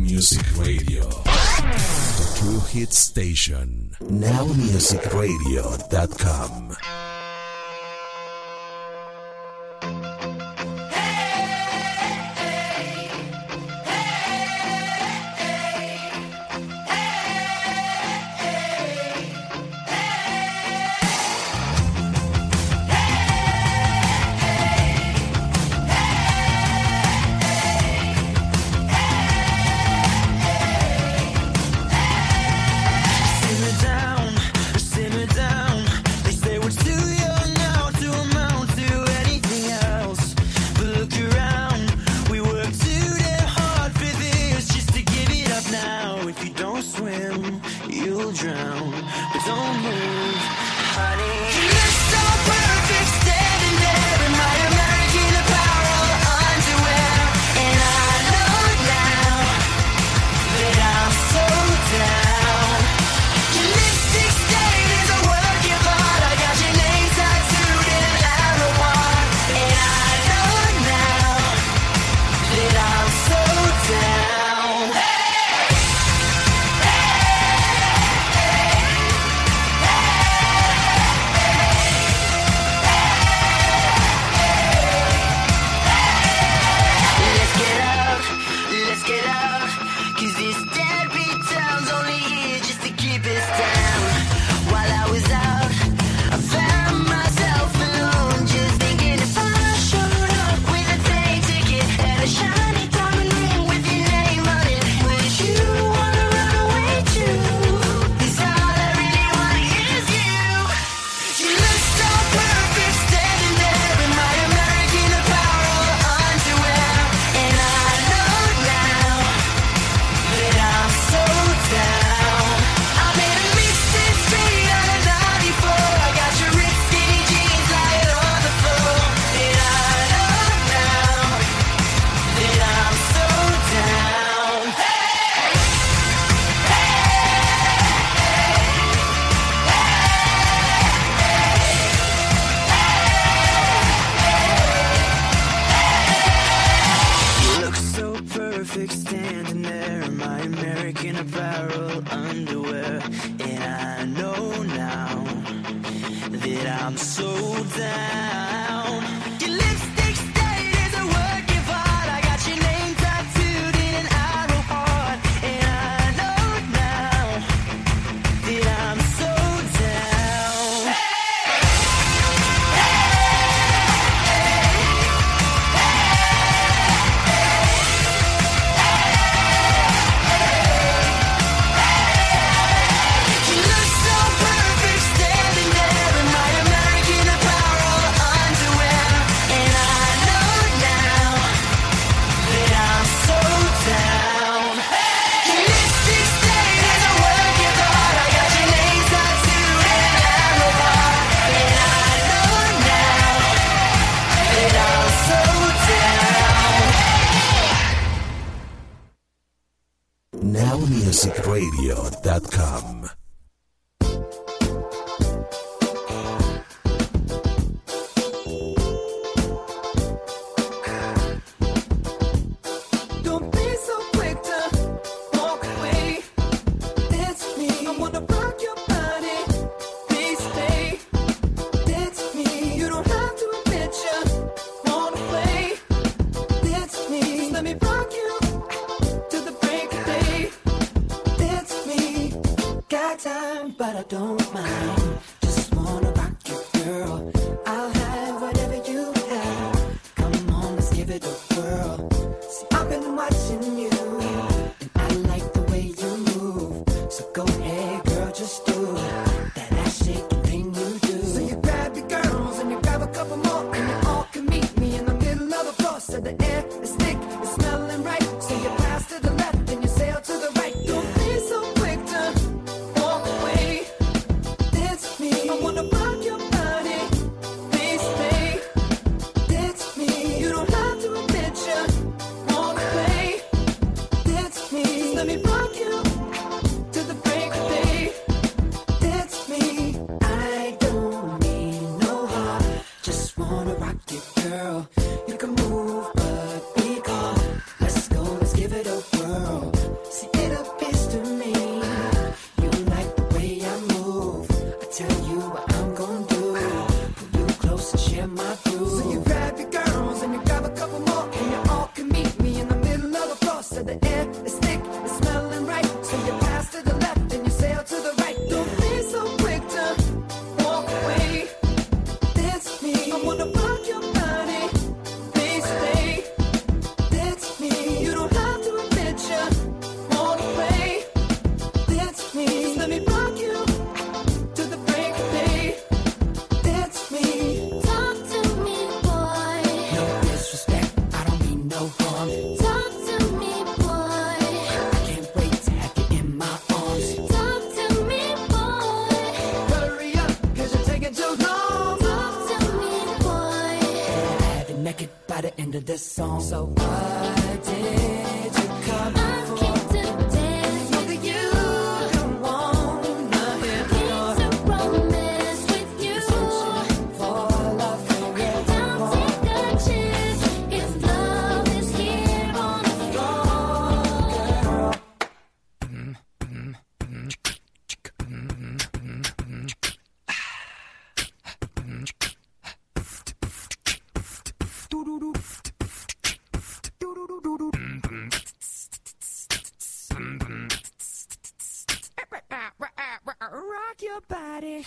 Music Radio. The True Hit Station. NowMusicRadio.com. MusicRadio.com. Don't rocket girl. You can move. love you. The end of this song. So what did you come rock your body.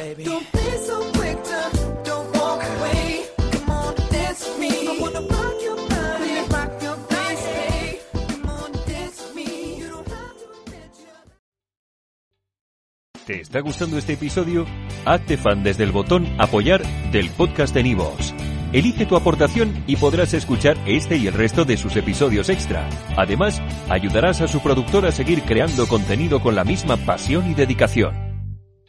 Baby. Don't be so quick to don't walk away. Come on, dance with me. I wanna rock your body, rock your body. Come on, dance with me. You don't have to ¿Te está gustando este episodio? Hazte fan desde el botón Apoyar del podcast de Nivos. Elige tu aportación y podrás escuchar este y el resto de sus episodios extra. Además, ayudarás a su productor a seguir creando contenido con la misma pasión y dedicación.